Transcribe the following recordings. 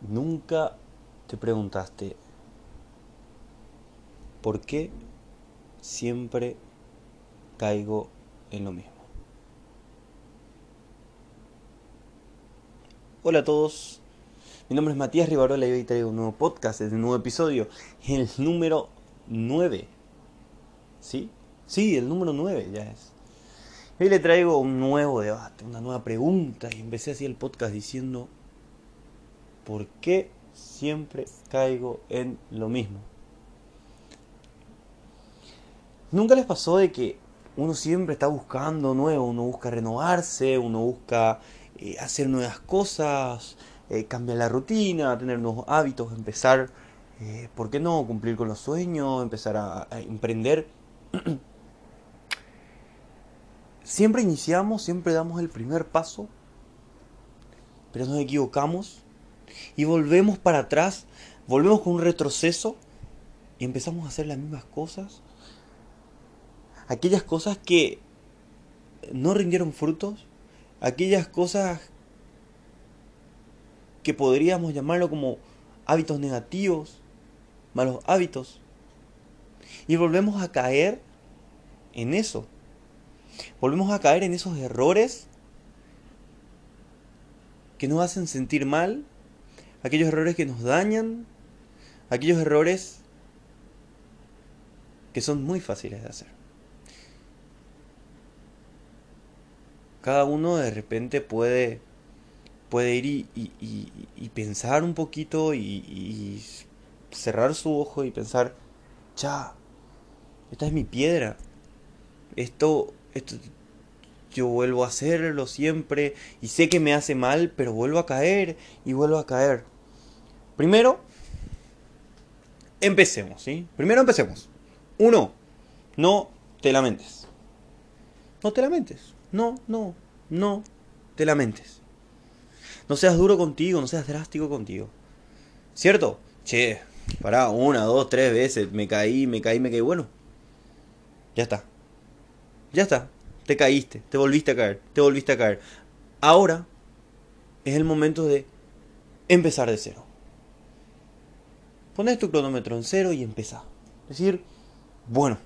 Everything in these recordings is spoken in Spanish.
Nunca te preguntaste por qué siempre caigo en lo mismo. Hola a todos, mi nombre es Matías Rivarola y hoy traigo un nuevo podcast, es un nuevo episodio, el número 9. ¿Sí? Sí, el número 9 ya es. Hoy le traigo un nuevo debate, una nueva pregunta y empecé así el podcast diciendo ¿Por qué siempre caigo en lo mismo? ¿Nunca les pasó de que uno siempre está buscando nuevo, uno busca renovarse, uno busca eh, hacer nuevas cosas, eh, cambiar la rutina, tener nuevos hábitos, empezar, eh, ¿por qué no? Cumplir con los sueños, empezar a, a emprender. siempre iniciamos, siempre damos el primer paso, pero nos equivocamos y volvemos para atrás, volvemos con un retroceso y empezamos a hacer las mismas cosas. Aquellas cosas que no rindieron frutos, aquellas cosas que podríamos llamarlo como hábitos negativos, malos hábitos. Y volvemos a caer en eso. Volvemos a caer en esos errores que nos hacen sentir mal aquellos errores que nos dañan, aquellos errores que son muy fáciles de hacer. Cada uno de repente puede, puede ir y, pensar un poquito y, cerrar su ojo y pensar, ya, esta es mi piedra, esto, esto yo vuelvo a hacerlo siempre y sé que me hace mal, pero vuelvo a caer y vuelvo a caer. Primero, empecemos, ¿sí? Primero empecemos. Uno, no te lamentes. No te lamentes. No, no, no te lamentes. No seas duro contigo, no seas drástico contigo. ¿Cierto? Che, pará, una, dos, tres veces, me caí, me caí, me caí. Bueno, ya está. Ya está te caíste, te volviste a caer, te volviste a caer. Ahora es el momento de empezar de cero. Pones tu cronómetro en cero y empieza. Decir, bueno,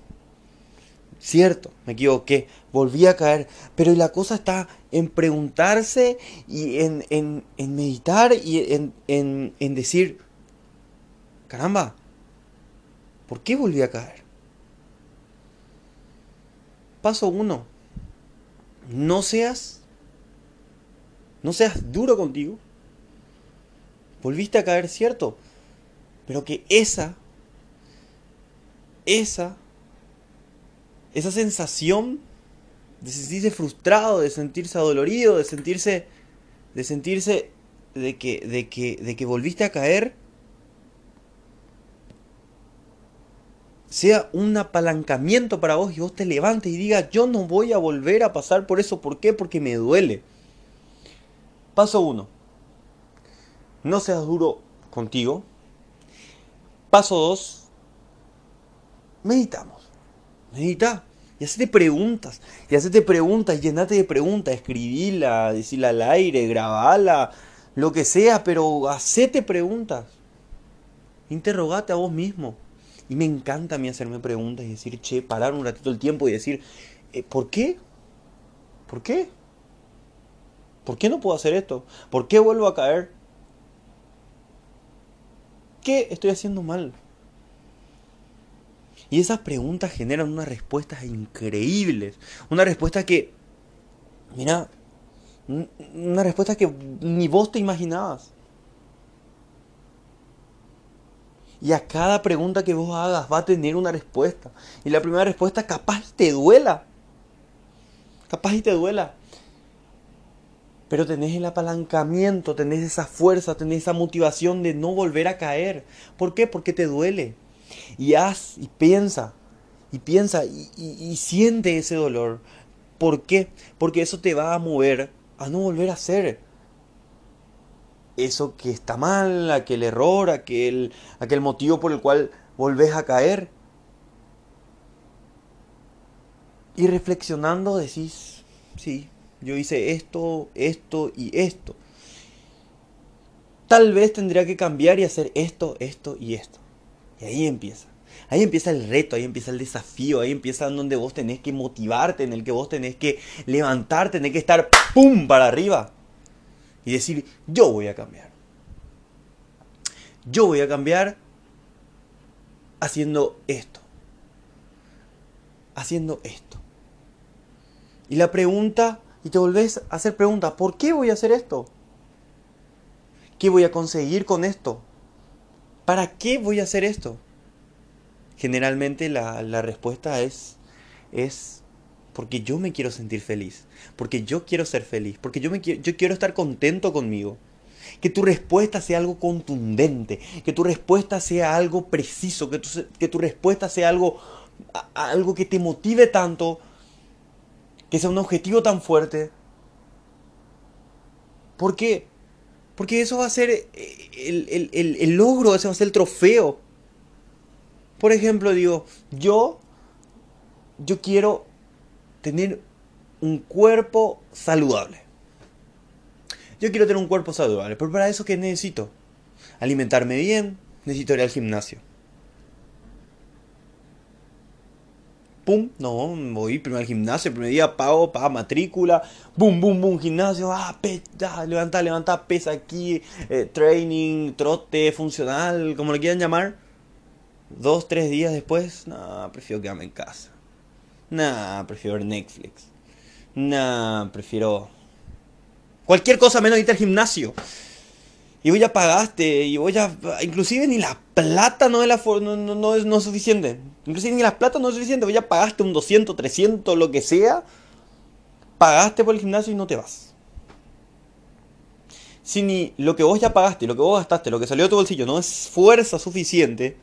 cierto, me equivoqué, volví a caer, pero la cosa está en preguntarse y en, en meditar y en, en decir, caramba, ¿por qué volví a caer? Paso uno, no seas, no seas duro contigo. Volviste a caer, cierto, pero que esa, esa, esa sensación de sentirse frustrado, de sentirse adolorido, de sentirse, de sentirse de que, de que, de que volviste a caer, sea un apalancamiento para vos y vos te levantes y digas, yo no voy a volver a pasar por eso. ¿Por qué? Porque me duele. Paso 1. No seas duro contigo. Paso 2. Meditamos. Medita. Y hacete preguntas. Y hacete preguntas. Llenate de preguntas. Escribila, decirla al aire, grabala. Lo que sea. Pero hacete preguntas. Interrogate a vos mismo. Y me encanta a mí hacerme preguntas y decir, che, parar un ratito el tiempo y decir, eh, ¿por qué? ¿Por qué? ¿Por qué no puedo hacer esto? ¿Por qué vuelvo a caer? ¿Qué estoy haciendo mal? Y esas preguntas generan unas respuestas increíbles. Una respuesta que, mira, una respuesta que ni vos te imaginabas. Y a cada pregunta que vos hagas va a tener una respuesta. Y la primera respuesta capaz te duela. Capaz y te duela. Pero tenés el apalancamiento, tenés esa fuerza, tenés esa motivación de no volver a caer. ¿Por qué? Porque te duele. Y haz y piensa. Y piensa y, y siente ese dolor. ¿Por qué? Porque eso te va a mover a no volver a hacer eso que está mal, aquel error, aquel, aquel motivo por el cual volvés a caer. Y reflexionando decís, sí, yo hice esto, esto y esto. tal vez tendría que cambiar y hacer esto, esto y esto. Y ahí empieza. Ahí empieza el reto, ahí empieza el desafío, ahí empieza donde vos tenés que motivarte, en el que vos tenés que levantarte, tenés que estar ¡pum! para arriba. Y decir, yo voy a cambiar. Yo voy a cambiar haciendo esto. Haciendo esto. Y la pregunta, y te volvés a hacer preguntas, ¿por qué voy a hacer esto? ¿Qué voy a conseguir con esto? ¿Para qué voy a hacer esto? Generalmente la, la respuesta es, es porque yo me quiero sentir feliz, porque yo quiero ser feliz, porque yo, me quiero, yo quiero estar contento conmigo. Que tu respuesta sea algo contundente, que tu respuesta sea algo preciso, que tu, que tu respuesta sea algo, algo que te motive tanto, que sea un objetivo tan fuerte. ¿Por qué? Porque eso va a ser el, el, el, el logro, ese va a ser el trofeo. Por ejemplo, digo, yo, yo quiero tener un cuerpo saludable. Yo quiero tener un cuerpo saludable, pero para eso ¿qué necesito? Alimentarme bien, necesito ir al gimnasio. Pum, no, voy primero al gimnasio, primer día pago, pago matrícula, boom, boom, boom, gimnasio, ah, pe, ya, levanta, levanta, pesa aquí, eh, training, trote, funcional, como lo quieran llamar. Dos, tres días después, no, prefiero quedarme en casa. No, prefiero ver Netflix. No, prefiero Cualquier cosa menos irte al gimnasio. Y vos ya pagaste, y vos ya... Inclusive ni la plata no es, la, no, no, es, no suficiente. Inclusive ni la plata no es suficiente. Vos ya pagaste un 200, 300, lo que sea. Pagaste por el gimnasio y no te vas. Si ni lo que vos ya pagaste, lo que vos gastaste, lo que salió de tu bolsillo no es fuerza suficiente,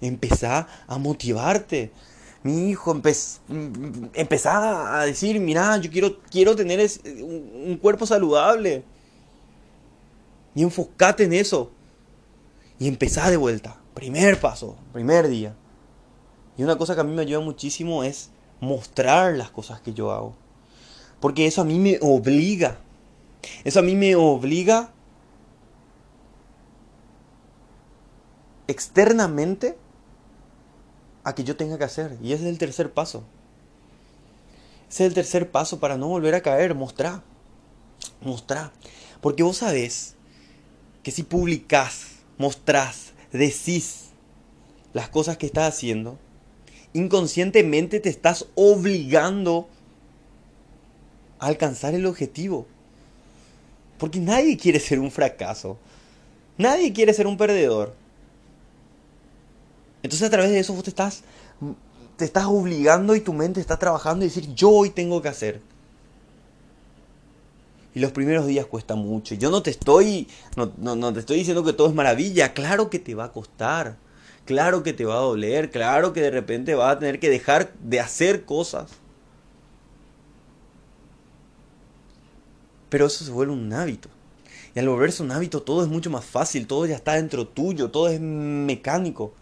empezá a motivarte mi hijo, empezaba a decir, mira, yo quiero, quiero tener un, cuerpo saludable. Y enfocate en eso. Y empezá de vuelta. Primer paso, primer día. Y una cosa que a mí me ayuda muchísimo es mostrar las cosas que yo hago. Porque eso a mí me obliga. Eso a mí me obliga externamente a que yo tenga que hacer. Y ese es el tercer paso. Ese es el tercer paso para no volver a caer. Mostrar. Mostrar. Porque vos sabés que si publicás, mostrás, decís las cosas que estás haciendo, inconscientemente te estás obligando a alcanzar el objetivo. Porque nadie quiere ser un fracaso. Nadie quiere ser un perdedor. Entonces a través de eso vos te estás, te estás obligando y tu mente está trabajando y decir, yo hoy tengo que hacer. Y los primeros días cuesta mucho. Yo no te estoy, no, no, te estoy diciendo que todo es maravilla. Claro que te va a costar. Claro que te va a doler. Claro que de repente vas a tener que dejar de hacer cosas. Pero eso se vuelve un hábito. Y al volverse un hábito todo es mucho más fácil. Todo ya está dentro tuyo. Todo es mecánico.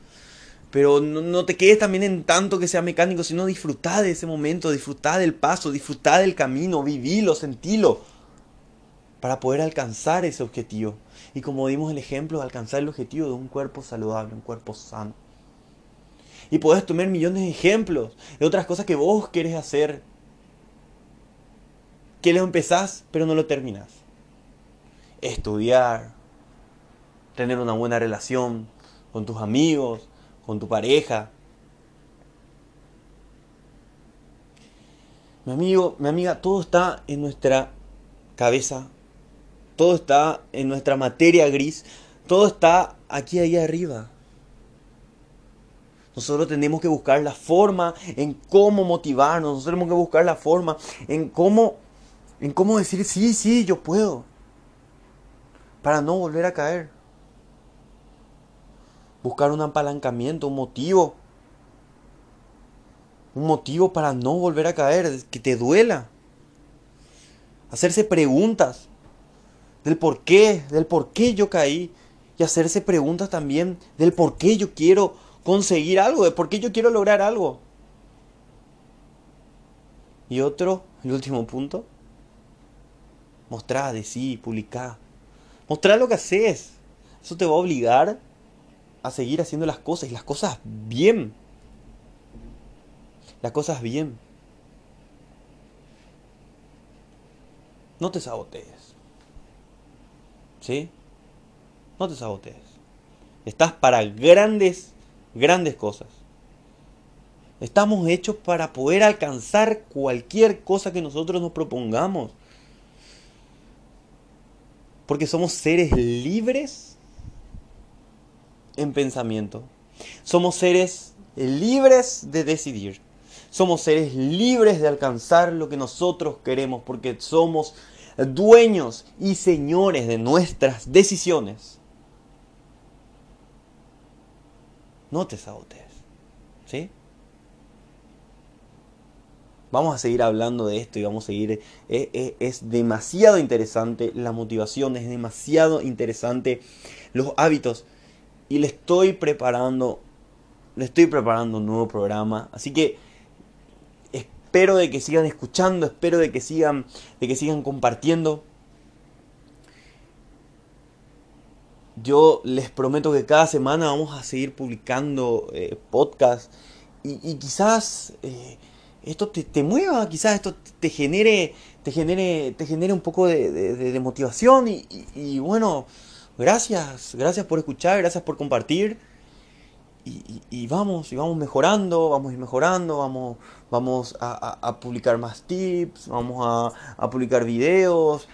Pero no, te quedes también en tanto que sea mecánico, sino disfrutar de ese momento, disfrutar del paso, disfrutar del camino, vivilo, sentilo, para poder alcanzar ese objetivo. Y como dimos el ejemplo, alcanzar el objetivo de un cuerpo saludable, un cuerpo sano. Y puedes tomar millones de ejemplos de otras cosas que vos querés hacer, que lo empezás, pero no lo terminás. Estudiar, tener una buena relación con tus amigos, con tu pareja. Mi amigo, mi amiga, todo está en nuestra cabeza, todo está en nuestra materia gris, todo está aquí ahí arriba. Nosotros tenemos que buscar la forma en cómo motivarnos, nosotros tenemos que buscar la forma en cómo en cómo decir sí, sí, yo puedo para no volver a caer buscar un apalancamiento, un motivo. Un motivo para no volver a caer, que te duela. Hacerse preguntas del por qué, del por qué yo caí. Y hacerse preguntas también del por qué yo quiero conseguir algo, de por qué yo quiero lograr algo. Y otro, el último punto, mostrar, decir, publicar Mostrar lo que haces. Eso te va a obligar a seguir haciendo las cosas y las cosas bien. Las cosas bien. No te sabotees. ¿Sí? No te sabotees. Estás para grandes, grandes cosas. Estamos hechos para poder alcanzar cualquier cosa que nosotros nos propongamos. Porque somos seres libres en pensamiento. Somos seres libres de decidir. Somos seres libres de alcanzar lo que nosotros queremos porque somos dueños y señores de nuestras decisiones. No te sabotees. ¿Sí? Vamos a seguir hablando de esto y vamos a seguir... Eh, eh, es demasiado interesante la motivación, es demasiado interesante los hábitos. Y le estoy preparando, le estoy preparando un nuevo programa. Así que espero de que sigan escuchando, espero de que sigan, de que sigan compartiendo. Yo les prometo que cada semana vamos a seguir publicando eh, podcasts y, quizás esto te, mueva, quizás esto te genere, te genere, te genere un poco de, motivación y, bueno, gracias, gracias por escuchar, gracias por compartir. Y, vamos, y vamos mejorando, vamos a ir mejorando, vamos, vamos a, publicar más tips, vamos a, a, publicar videos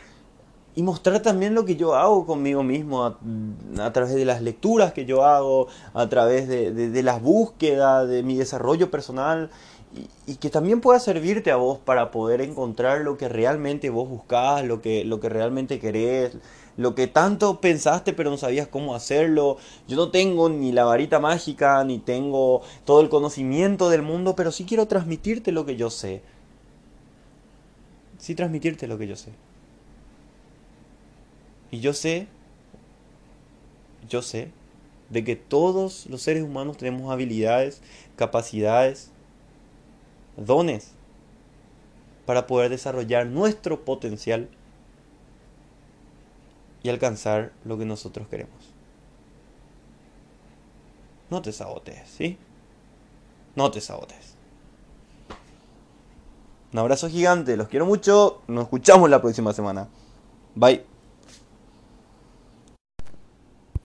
y mostrar también lo que yo hago conmigo mismo a, través de las lecturas que yo hago, a través de, de las búsquedas, de mi desarrollo personal y, que también pueda servirte a vos para poder encontrar lo que realmente vos buscás, lo que, lo que realmente querés, lo que tanto pensaste pero no sabías cómo hacerlo. Yo no tengo ni la varita mágica, ni tengo todo el conocimiento del mundo, pero sí quiero transmitirte lo que yo sé. Sí transmitirte lo que yo sé. Y yo sé, yo sé, de que todos los seres humanos tenemos habilidades, capacidades, dones para poder desarrollar nuestro potencial y alcanzar lo que nosotros queremos. No te sabotees, ¿sí? No te sabotees. Un abrazo gigante, los quiero mucho, nos escuchamos la próxima semana. Bye.